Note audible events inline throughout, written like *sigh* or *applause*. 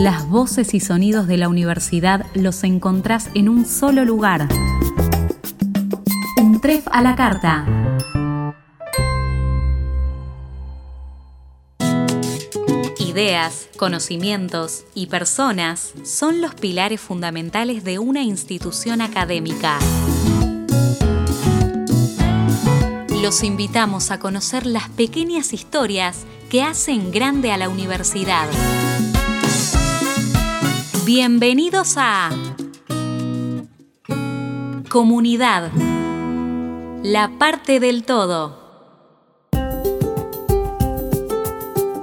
Las voces y sonidos de la universidad los encontrás en un solo lugar. Un tref a la carta. Ideas, conocimientos y personas son los pilares fundamentales de una institución académica. Los invitamos a conocer las pequeñas historias que hacen grande a la universidad. Bienvenidos a Comunidad, la parte del todo.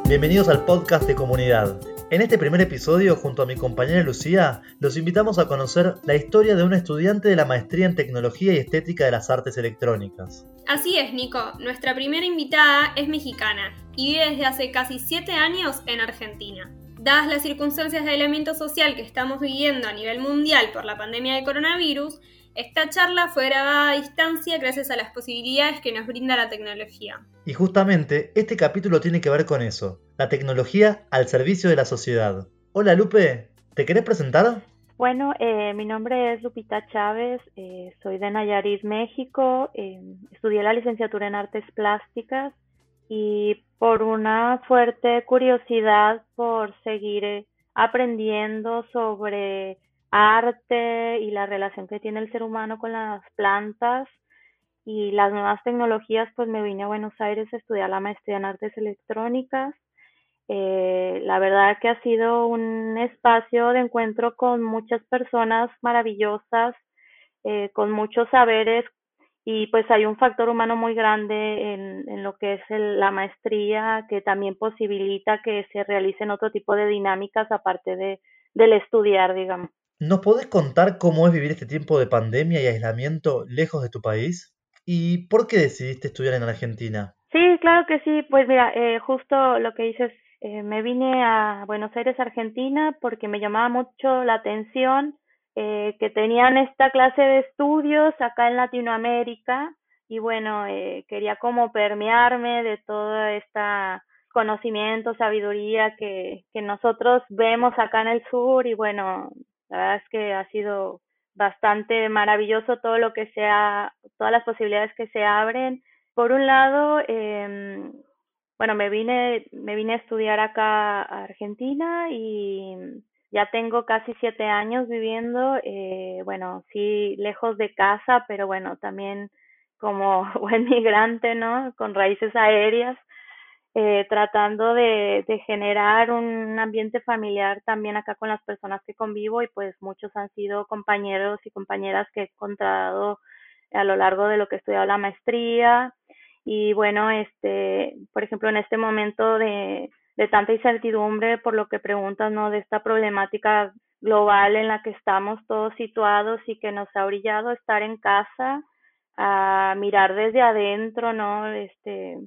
Bienvenidos al podcast de Comunidad. En este primer episodio, junto a mi compañera Lucía, los invitamos a conocer la historia de una estudiante de la maestría en Tecnología y Estética de las Artes Electrónicas. Así es, Nico. Nuestra primera invitada es mexicana y vive desde hace casi 7 años en Argentina. Dadas las circunstancias de aislamiento social que estamos viviendo a nivel mundial por la pandemia de coronavirus, esta charla fue grabada a distancia gracias a las posibilidades que nos brinda la tecnología. Y justamente este capítulo tiene que ver con eso, la tecnología al servicio de la sociedad. Hola Lupe, ¿te querés presentar? Bueno, eh, mi nombre es Lupita Chávez, eh, soy de Nayarit, México, eh, estudié la licenciatura en artes plásticas y por una fuerte curiosidad por seguir aprendiendo sobre arte y la relación que tiene el ser humano con las plantas y las nuevas tecnologías, pues me vine a Buenos Aires a estudiar la maestría en artes electrónicas. Eh, la verdad que ha sido un espacio de encuentro con muchas personas maravillosas, eh, con muchos saberes y pues hay un factor humano muy grande en, en lo que es la maestría que también posibilita que se realicen otro tipo de dinámicas aparte de, del estudiar, digamos. ¿Nos podés contar cómo es vivir este tiempo de pandemia y aislamiento lejos de tu país? ¿Y por qué decidiste estudiar en Argentina? Sí, claro que sí. Pues mira, eh, justo lo que dices, eh, me vine a Buenos Aires, Argentina, porque me llamaba mucho la atención eh, que tenían esta clase de estudios acá en Latinoamérica y bueno, quería como permearme de toda esta conocimiento, sabiduría que, que nosotros vemos acá en el sur y bueno, la verdad es que ha sido bastante maravilloso todo lo que sea, todas las posibilidades que se abren. Por un lado, eh, bueno, me vine, me vine a estudiar acá a Argentina y ya tengo casi siete años viviendo, eh, bueno, sí, lejos de casa, pero bueno, también como *laughs* buen migrante, ¿no? Con raíces aéreas. Eh, tratando de, de, generar un ambiente familiar también acá con las personas que convivo y pues muchos han sido compañeros y compañeras que he encontrado a lo largo de lo que he estudiado la maestría y bueno, este, por ejemplo, en este momento de, de tanta incertidumbre por lo que preguntas, ¿no? De esta problemática global en la que estamos todos situados y que nos ha brillado estar en casa, a mirar desde adentro, ¿no? Este,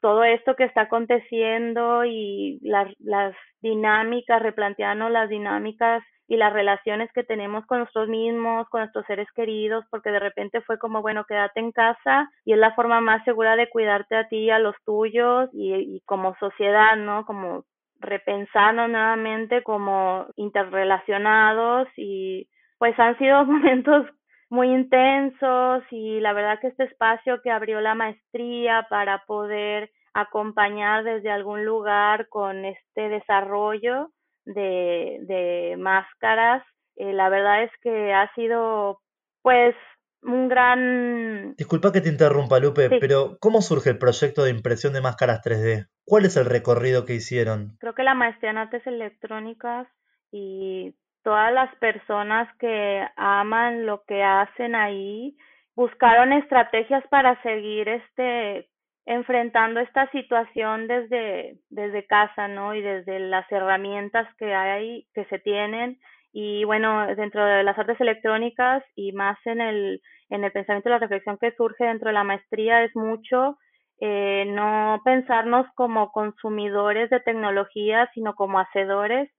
todo esto que está aconteciendo y las, las dinámicas, replantearnos las dinámicas y las relaciones que tenemos con nosotros mismos, con nuestros seres queridos, porque de repente fue como, bueno, quédate en casa y es la forma más segura de cuidarte a ti y a los tuyos y, y como sociedad, ¿no? Como repensarnos nuevamente como interrelacionados y pues han sido *laughs* momentos muy intensos y la verdad que este espacio que abrió la maestría para poder acompañar desde algún lugar con este desarrollo de, de máscaras, eh, la verdad es que ha sido pues un gran... Disculpa que te interrumpa, Lupe, pero ¿cómo surge el proyecto de impresión de máscaras 3D? ¿Cuál es el recorrido que hicieron? Creo que la maestría en artes electrónicas y todas las personas que aman lo que hacen ahí buscaron estrategias para seguir este enfrentando esta situación desde desde casa, ¿no? Y desde las herramientas que hay que se tienen y bueno, dentro de las artes electrónicas y más en el en el pensamiento y la reflexión que surge dentro de la maestría es mucho eh, no pensarnos como consumidores de tecnología, sino como hacedores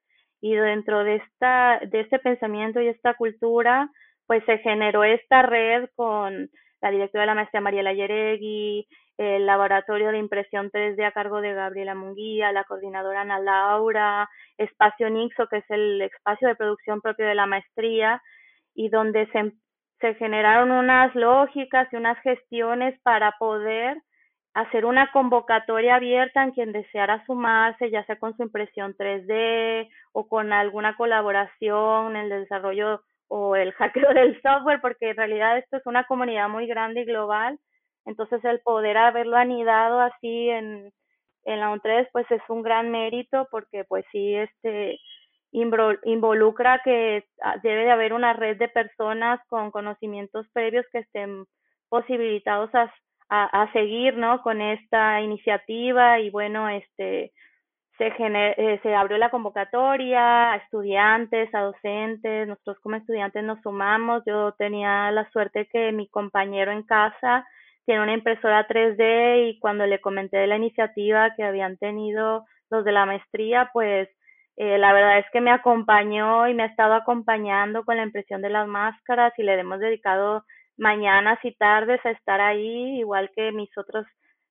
y dentro de esta de este pensamiento y esta cultura pues se generó esta red con la directora de la maestría Mariela Yeregui, el laboratorio de impresión 3D a cargo de Gabriela Munguía, la coordinadora Ana Laura, Espacio Nixo, que es el espacio de producción propio de la maestría, y donde se, se generaron unas lógicas y unas gestiones para poder hacer una convocatoria abierta en quien deseara sumarse, ya sea con su impresión 3D o con alguna colaboración en el desarrollo o el hackeo *laughs* del software, porque en realidad esto es una comunidad muy grande y global entonces el poder haberlo anidado así en, en la ON3 pues es un gran mérito porque pues sí este involucra que debe de haber una red de personas con conocimientos previos que estén posibilitados a, a, seguir no con esta iniciativa y bueno este se, eh, se abrió la convocatoria a estudiantes, a docentes, nosotros como estudiantes nos sumamos, yo tenía la suerte que mi compañero en casa tiene una impresora 3D y cuando le comenté de la iniciativa que habían tenido los de la maestría, pues eh, la verdad es que me acompañó y me ha estado acompañando con la impresión de las máscaras y le hemos dedicado mañanas y tardes a estar ahí, igual que mis otros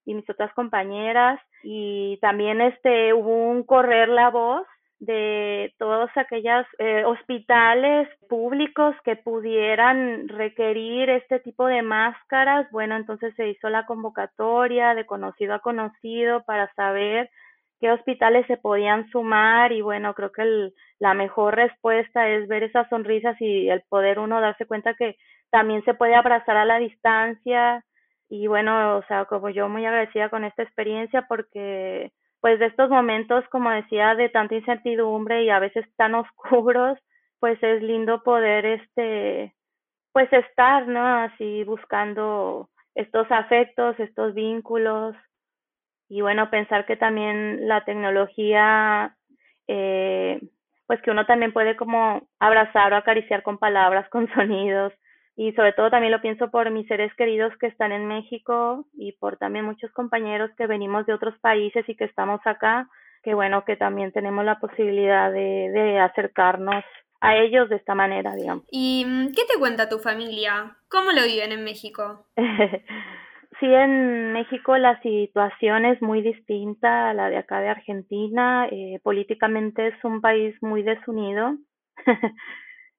y mis otras compañeras y también este hubo un correr la voz de todos aquellos eh, hospitales públicos que pudieran requerir este tipo de máscaras. Bueno, entonces se hizo la convocatoria de conocido a conocido para saber qué hospitales se podían sumar y bueno, creo que la mejor respuesta es ver esas sonrisas y el poder uno darse cuenta que también se puede abrazar a la distancia y bueno, o sea, como yo muy agradecida con esta experiencia porque pues de estos momentos, como decía, de tanta incertidumbre y a veces tan *laughs* oscuros, pues es lindo poder este pues estar, ¿no? Así buscando estos afectos, estos vínculos y bueno, pensar que también la tecnología eh, pues que uno también puede como abrazar o acariciar con palabras, *laughs* con sonidos, y sobre todo también lo pienso por mis seres queridos que están en México y por también muchos compañeros que venimos de otros países y que estamos acá, que bueno, que también tenemos la posibilidad de, de acercarnos a ellos de esta manera, digamos. ¿Y mm, qué te cuenta tu familia? ¿Cómo lo viven en México? *laughs* sí, en México la situación es muy distinta a la de acá de Argentina. Eh, políticamente es un país muy desunido. *laughs*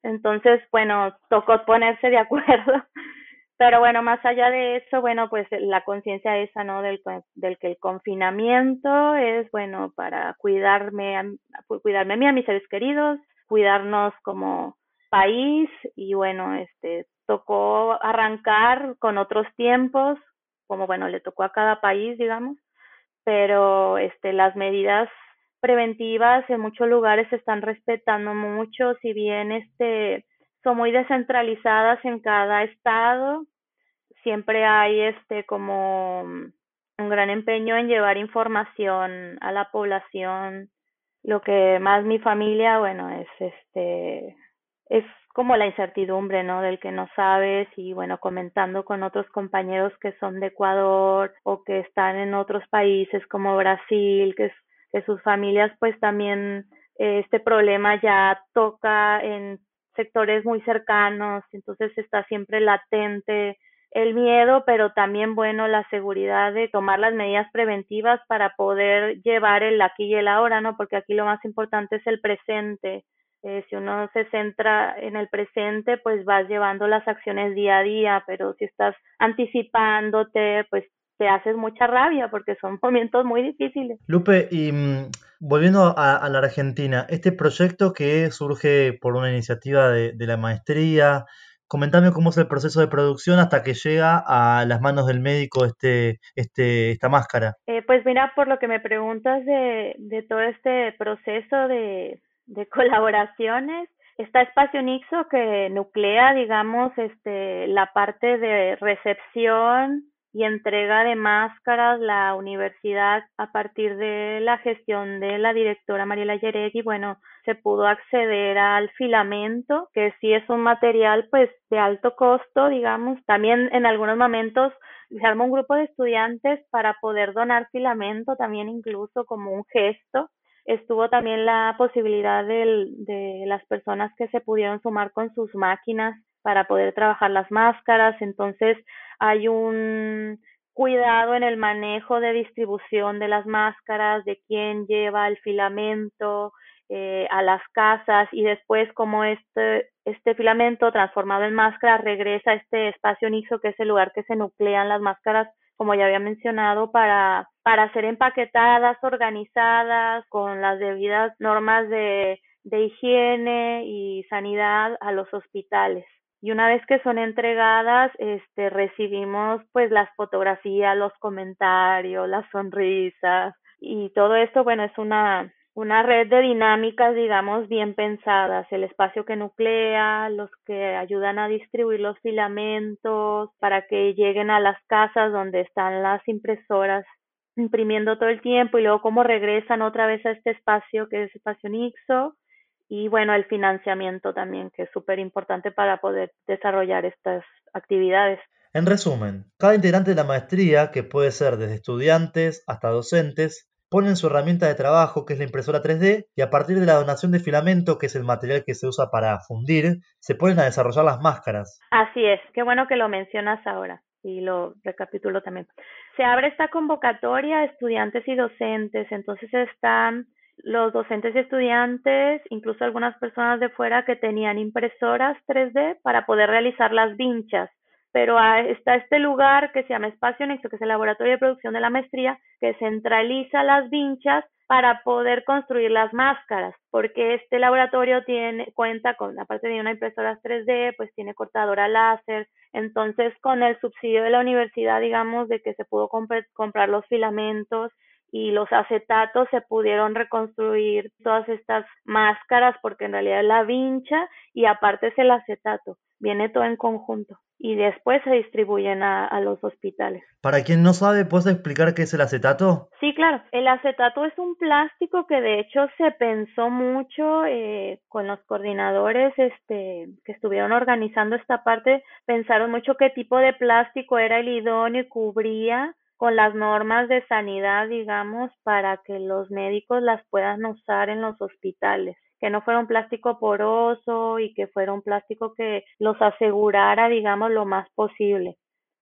Entonces, bueno, tocó ponerse de acuerdo. *laughs* Pero bueno, más allá de eso, bueno, pues la conciencia esa, ¿no? Del, del que el confinamiento es, bueno, para cuidarme, a, cuidarme a mí, a mis seres queridos, cuidarnos como país y bueno, este, tocó arrancar con otros tiempos, como bueno, le tocó a cada país, digamos, pero este, las medidas preventivas en muchos lugares se están respetando mucho, si bien este son muy descentralizadas en cada estado, siempre hay este como un gran empeño en llevar información a la población. Lo que más mi familia, bueno, es este es como la incertidumbre, ¿no? Del que no sabes y bueno, comentando con otros compañeros que son de Ecuador o que están en otros países como Brasil, que que sus familias pues también eh, este problema ya toca en sectores muy cercanos, entonces está siempre latente el miedo, pero también, bueno, la seguridad de tomar las medidas preventivas para poder llevar el aquí y el ahora, ¿no? Porque aquí lo más importante es el presente. Eh, si uno se centra en el presente, pues vas llevando las acciones día a día, pero si estás anticipándote, pues te haces mucha rabia porque son *laughs* momentos muy difíciles. Lupe, y mm, volviendo a, la Argentina, este proyecto que surge por una iniciativa de, la maestría, comentame cómo es el proceso de producción hasta que llega a las manos del médico este, este, esta máscara. Eh, pues mira, por lo que me preguntas de, de todo este proceso de, de *laughs* colaboraciones, está Espacio Nixo que nuclea, digamos, este, la parte de recepción, y entrega de máscaras la universidad a partir de la gestión de la directora Mariela Yeregui, bueno, se pudo acceder al filamento, que sí es un material pues de alto costo, digamos. También en algunos momentos se arma un grupo de estudiantes para poder donar filamento, también incluso como un gesto. Estuvo también la posibilidad de, de las personas que se pudieron sumar con sus máquinas para poder trabajar las máscaras. Entonces, hay un cuidado en el manejo de distribución de las máscaras, de quién lleva el filamento eh, a las casas y después como este, este filamento transformado en máscara regresa a este espacio nixo que es el lugar que se nuclean las máscaras como ya había mencionado, para, para ser empaquetadas, organizadas, con las debidas normas de, de higiene y sanidad a los hospitales y una vez que son entregadas, este, recibimos pues las fotografías, los comentarios, las sonrisas y todo esto, bueno, es una, una red de dinámicas, digamos, bien pensadas, el espacio que nuclea, los que ayudan a distribuir los filamentos para que lleguen a las casas donde están las impresoras imprimiendo todo el tiempo y luego cómo regresan otra vez a este espacio que es espacio Nixo y bueno, el financiamiento también, que es súper importante para poder desarrollar estas actividades. En resumen, cada integrante de la maestría, que puede ser desde estudiantes hasta docentes, ponen su herramienta de trabajo, que es la impresora 3D, y a partir de la donación de filamento, que es el material que se usa para fundir, se ponen a desarrollar las máscaras. Así es, qué bueno que lo mencionas ahora y lo recapitulo también. Se abre esta convocatoria a estudiantes y docentes, entonces están los docentes y estudiantes, incluso algunas personas de fuera que tenían impresoras 3D para poder realizar las vinchas. Pero está este lugar que se llama Espacio Nexo, que es el laboratorio de producción de la maestría, que centraliza las vinchas para poder construir las máscaras, porque este laboratorio tiene cuenta con, aparte de una impresora 3D, pues tiene cortadora láser, entonces con el subsidio de la universidad, digamos, de que se pudo comprar los filamentos y los acetatos se pudieron reconstruir todas estas máscaras porque en realidad es la vincha y aparte es el acetato, viene todo en conjunto y después se distribuyen a, los hospitales. Para quien no sabe, ¿puedes explicar qué es el acetato? Sí, claro. El acetato es un plástico que de hecho se pensó mucho eh, con los coordinadores este, que estuvieron organizando esta parte, pensaron mucho qué tipo de plástico era el idóneo y cubría con las normas de sanidad, digamos, para que los médicos las puedan usar en los hospitales que no fuera un plástico poroso y que fuera un plástico que los asegurara, digamos, lo más posible.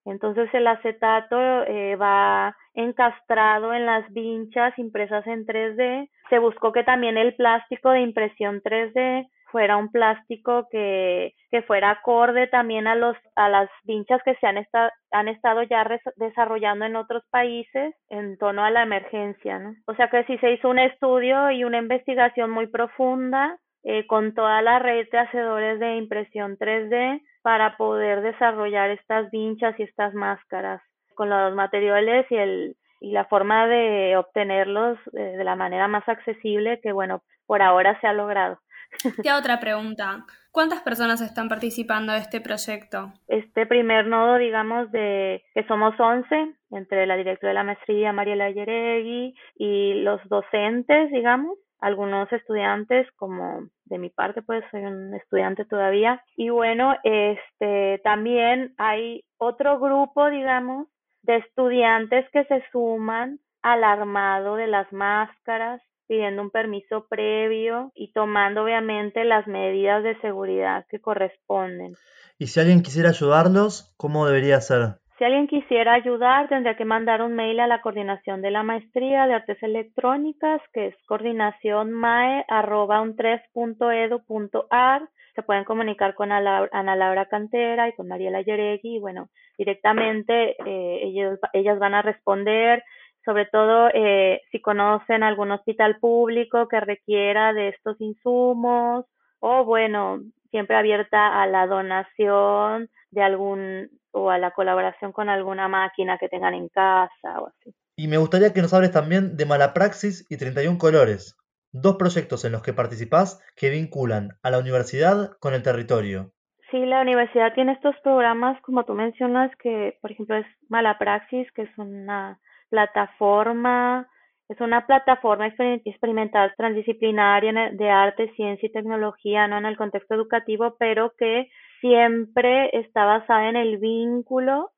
Entonces el acetato eh, va encastrado en las vinchas impresas en 3D. Se buscó que también el plástico de impresión 3D fuera un plástico que, que fuera acorde también a los a las vinchas que se han, estado han estado ya desarrollando en otros países en torno a la emergencia, ¿no? O sea que sí se hizo un estudio y una investigación muy profunda eh, con toda la red de hacedores de impresión 3D para poder desarrollar estas vinchas y estas máscaras con los materiales y el y la forma de obtenerlos eh, de la manera más accesible que bueno por ahora se ha logrado. *laughs* Te otra pregunta. ¿Cuántas personas están participando de este proyecto? Este primer nodo, digamos, de que somos 11, entre la directora de la maestría, Mariela Yeregui, y los docentes, digamos, algunos estudiantes, como de mi parte, pues soy un estudiante todavía. Y bueno, este también hay otro grupo, digamos, de estudiantes que se suman al armado de las máscaras pidiendo un permiso previo y tomando obviamente las medidas de seguridad que corresponden. ¿Y si alguien quisiera ayudarlos, cómo debería ser? Si alguien quisiera ayudar, tendría que mandar un mail a la coordinación de la maestría de artes electrónicas, que es coordinacionmae.un3.edu.ar. Se pueden comunicar con Ana Laura Cantera y con Mariela Yeregui y bueno, directamente eh, ellos, ellas van a responder sobre todo eh, si conocen algún hospital público que requiera de estos insumos o bueno, siempre abierta a la donación de algún o a la colaboración con alguna máquina que tengan en casa o así. Y me gustaría que nos hables también de Malapraxis y 31 Colores, dos proyectos en los que participás que vinculan a la universidad con el territorio. Sí, la universidad tiene estos programas, como tú mencionas, que por ejemplo es Malapraxis, que es una plataforma, es una plataforma experimental transdisciplinaria de arte, ciencia y tecnología, no en el contexto educativo, pero que siempre está basada en el vínculo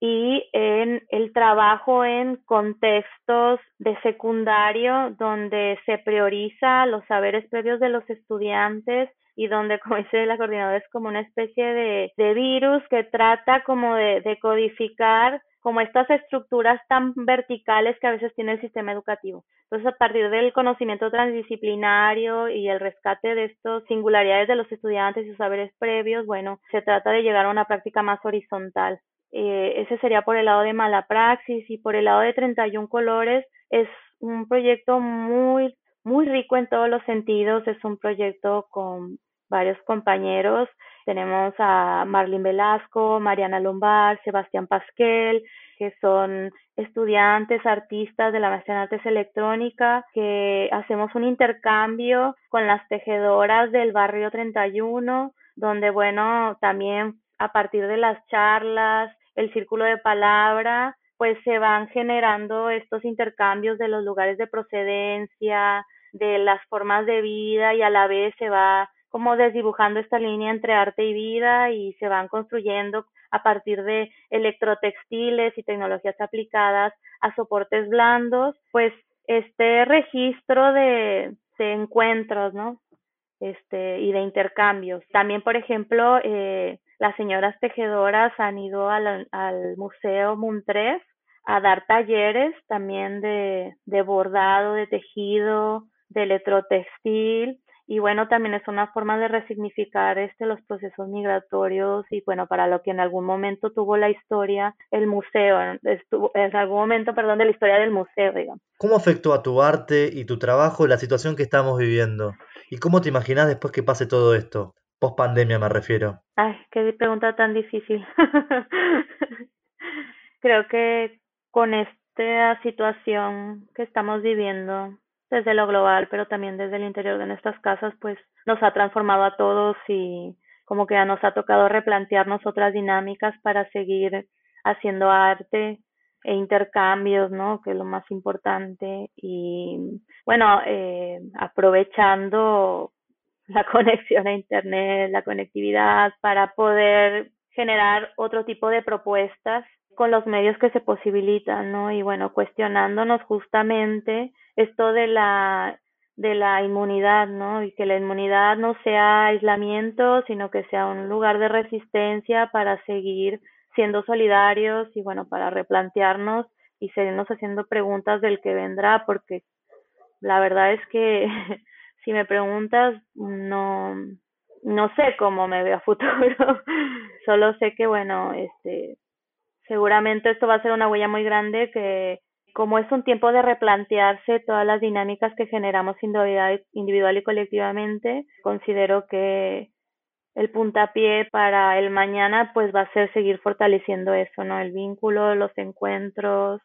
y en el trabajo en contextos de secundario donde se prioriza los saberes previos de los estudiantes y donde, *laughs* como dice la coordinadora, es como una especie de, virus que trata como de, de codificar como estas estructuras tan verticales que a veces tiene el sistema educativo. Entonces, a partir del conocimiento transdisciplinario y el rescate de estas singularidades de los estudiantes y sus saberes previos, bueno, se trata de llegar a una práctica más horizontal. Eh, ese sería por el lado de Malapraxis y por el lado de 31 colores es un proyecto muy, muy rico en todos los sentidos. Es un proyecto con varios compañeros. Tenemos a Marlene Velasco, Mariana Lombard, Sebastián Pasquel, que son estudiantes, artistas de la maestría en artes electrónica, que hacemos un intercambio con las tejedoras del barrio 31, donde, bueno, también a partir de las charlas, el círculo de palabra, pues se van generando estos intercambios de los lugares de procedencia, de las formas de vida y a la vez se va como desdibujando esta línea entre arte y vida y se van construyendo a partir de electrotextiles y tecnologías aplicadas a soportes blandos, pues este registro de, encuentros, ¿no? Este, y de intercambios. También, por ejemplo, eh, las señoras tejedoras han ido al, al Museo Montrés a dar talleres también de, de bordado, de tejido, de electrotextil y bueno, también es una forma de resignificar este los procesos migratorios y bueno, para lo que en algún momento tuvo la historia el museo, estuvo, en algún momento, perdón, de la historia del museo, digamos. ¿Cómo afectó a tu arte y tu trabajo la situación que estamos viviendo? ¿Y cómo te imaginas después que pase todo esto? Post pandemia me refiero. Ay, qué pregunta tan difícil. *laughs* Creo que con esta situación que estamos viviendo desde lo global, pero también desde el interior de nuestras casas, pues nos ha transformado a todos y como que nos ha tocado replantearnos otras dinámicas para seguir haciendo arte e intercambios, ¿no? Que es lo más importante. Y bueno, eh, aprovechando la *laughs* conexión a Internet, la conectividad, para poder generar otro tipo de propuestas con los medios que se posibilitan, ¿no? Y bueno, cuestionándonos justamente esto de la de la inmunidad, ¿no? Y que la inmunidad no sea aislamiento, sino que sea un lugar de resistencia para seguir siendo solidarios y bueno, para replantearnos y seguirnos haciendo preguntas del que vendrá, porque la verdad es que *laughs* si me preguntas, no, no sé cómo me veo a futuro, *laughs* solo sé que bueno, este, seguramente esto va a ser una huella muy grande que como es un tiempo de replantearse todas las dinámicas que generamos individual y colectivamente, considero que el puntapié para el mañana pues va a ser seguir fortaleciendo eso, ¿no? El vínculo, los encuentros,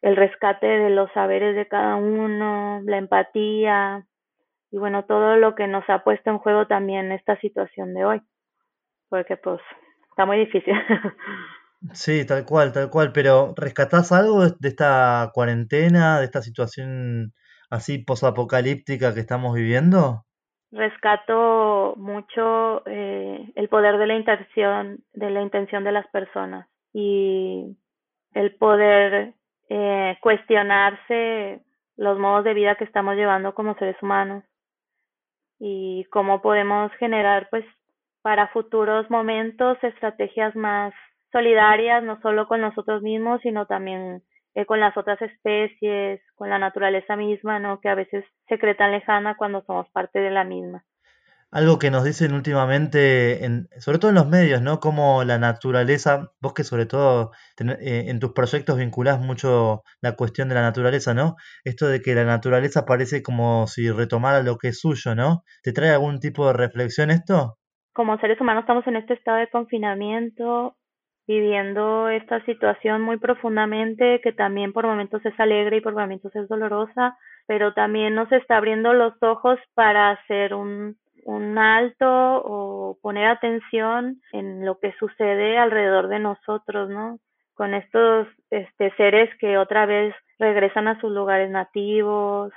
el rescate de los saberes de cada uno, la empatía y bueno, todo lo que nos ha puesto en juego también esta situación de hoy, porque pues está muy difícil. *laughs* Sí, tal cual, tal cual, pero ¿rescatás algo de esta cuarentena, de esta situación así posapocalíptica que estamos viviendo? Rescato mucho eh, el poder de la intención, de la intención de las personas y el poder eh, cuestionarse los modos de vida que estamos llevando como seres humanos y cómo podemos generar pues para futuros momentos estrategias más solidarias, no solo con nosotros mismos, sino también eh, con las otras especies, con la naturaleza misma, ¿no? Que a veces se cree tan lejana cuando somos parte de la misma. Algo que nos dicen últimamente, en, sobre todo en los medios, ¿no? Como la naturaleza, vos que sobre todo eh, en tus proyectos vinculás mucho la cuestión de la naturaleza, ¿no? Esto de que la naturaleza parece como si retomara lo que es suyo, ¿no? ¿Te trae algún tipo de reflexión esto? Como seres humanos estamos en este estado de confinamiento, viviendo esta situación muy profundamente, que también por momentos es alegre y por momentos es dolorosa, pero también nos está abriendo los ojos para hacer un, un alto o poner atención en lo que sucede alrededor de nosotros, ¿no? Con estos este, seres que otra vez regresan a sus lugares nativos,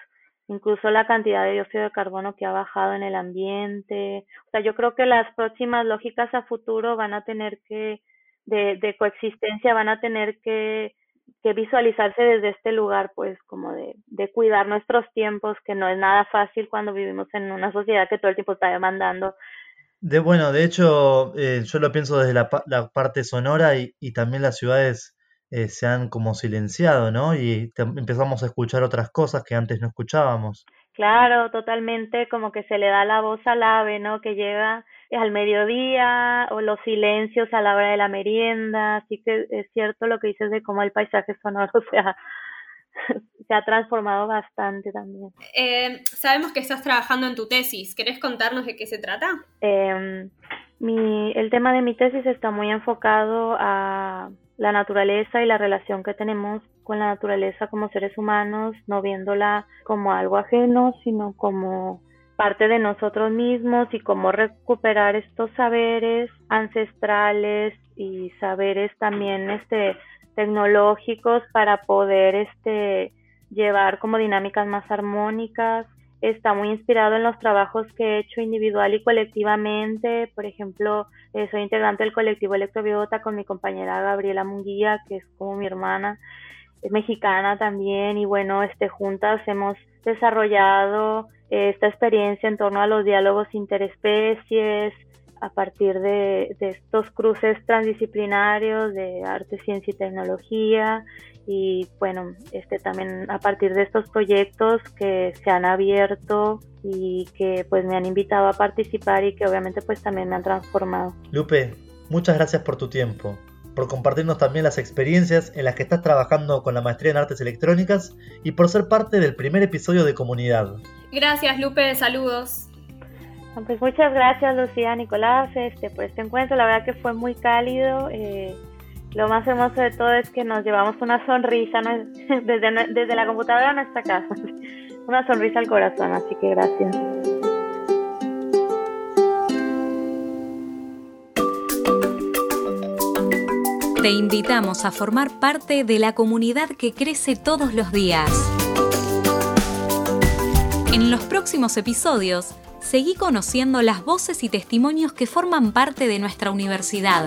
incluso la cantidad de dióxido de carbono que ha bajado en el ambiente. O sea, yo creo que las próximas lógicas a futuro van a tener que de, de coexistencia van a tener que, que visualizarse desde este lugar, pues como de, de cuidar nuestros tiempos, que no es nada fácil cuando vivimos en una sociedad que todo el tiempo está demandando de bueno, de hecho, eh, yo lo pienso desde la, la parte sonora y, y, también las ciudades eh, se han como silenciado, ¿no? Y empezamos a escuchar otras cosas que antes no escuchábamos. Claro, totalmente como que se le da la voz al ave, ¿no? Que llega al mediodía o los silencios a la hora de la merienda, así que es cierto lo que dices de cómo el paisaje sonoro *laughs* se ha, se ha transformado bastante también. Eh, sabemos que estás trabajando en tu tesis, ¿querés contarnos de qué se trata? Eh, mi, el tema de mi tesis está muy enfocado a la naturaleza y la relación que tenemos con la naturaleza como seres humanos, no viéndola como algo ajeno, sino como parte de nosotros mismos y cómo recuperar estos saberes ancestrales y saberes también este tecnológicos para poder este llevar como dinámicas más armónicas. Está muy inspirado en los trabajos que he hecho individual y colectivamente. Por ejemplo, eh, soy integrante del colectivo Electrobiota con mi compañera Gabriela Munguía, que es como mi hermana, mexicana también. Y bueno, este, juntas hemos desarrollado esta experiencia en torno a los diálogos interespecies, a partir de, estos cruces transdisciplinarios de arte, ciencia y tecnología y bueno, este también a partir de estos proyectos que se han abierto y que pues me han invitado a participar y que obviamente pues también me han transformado. Lupe, muchas gracias por tu tiempo, por compartirnos también las experiencias en las que estás trabajando con la maestría en artes electrónicas y por ser parte del primer episodio de Comunidad. Gracias Lupe, saludos. Pues muchas gracias Lucía, Nicolás, este, por este encuentro. La verdad que fue muy cálido. Eh, lo más hermoso de todo es que nos llevamos una sonrisa *laughs* desde, desde la computadora a nuestra casa. *laughs* Una sonrisa al corazón, así que gracias. Te invitamos a formar parte de la comunidad que crece todos los días. En los próximos episodios, seguí conociendo las voces y testimonios que forman parte de nuestra universidad.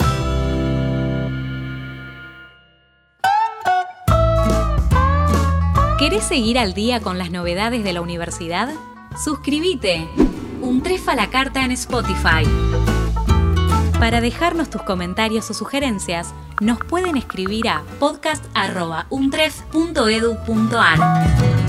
¿Querés seguir al día con las novedades de la universidad? Suscríbete. Un trefa la carta en Spotify. Para dejarnos tus comentarios o sugerencias, nos pueden escribir a podcast.untref.edu.ar.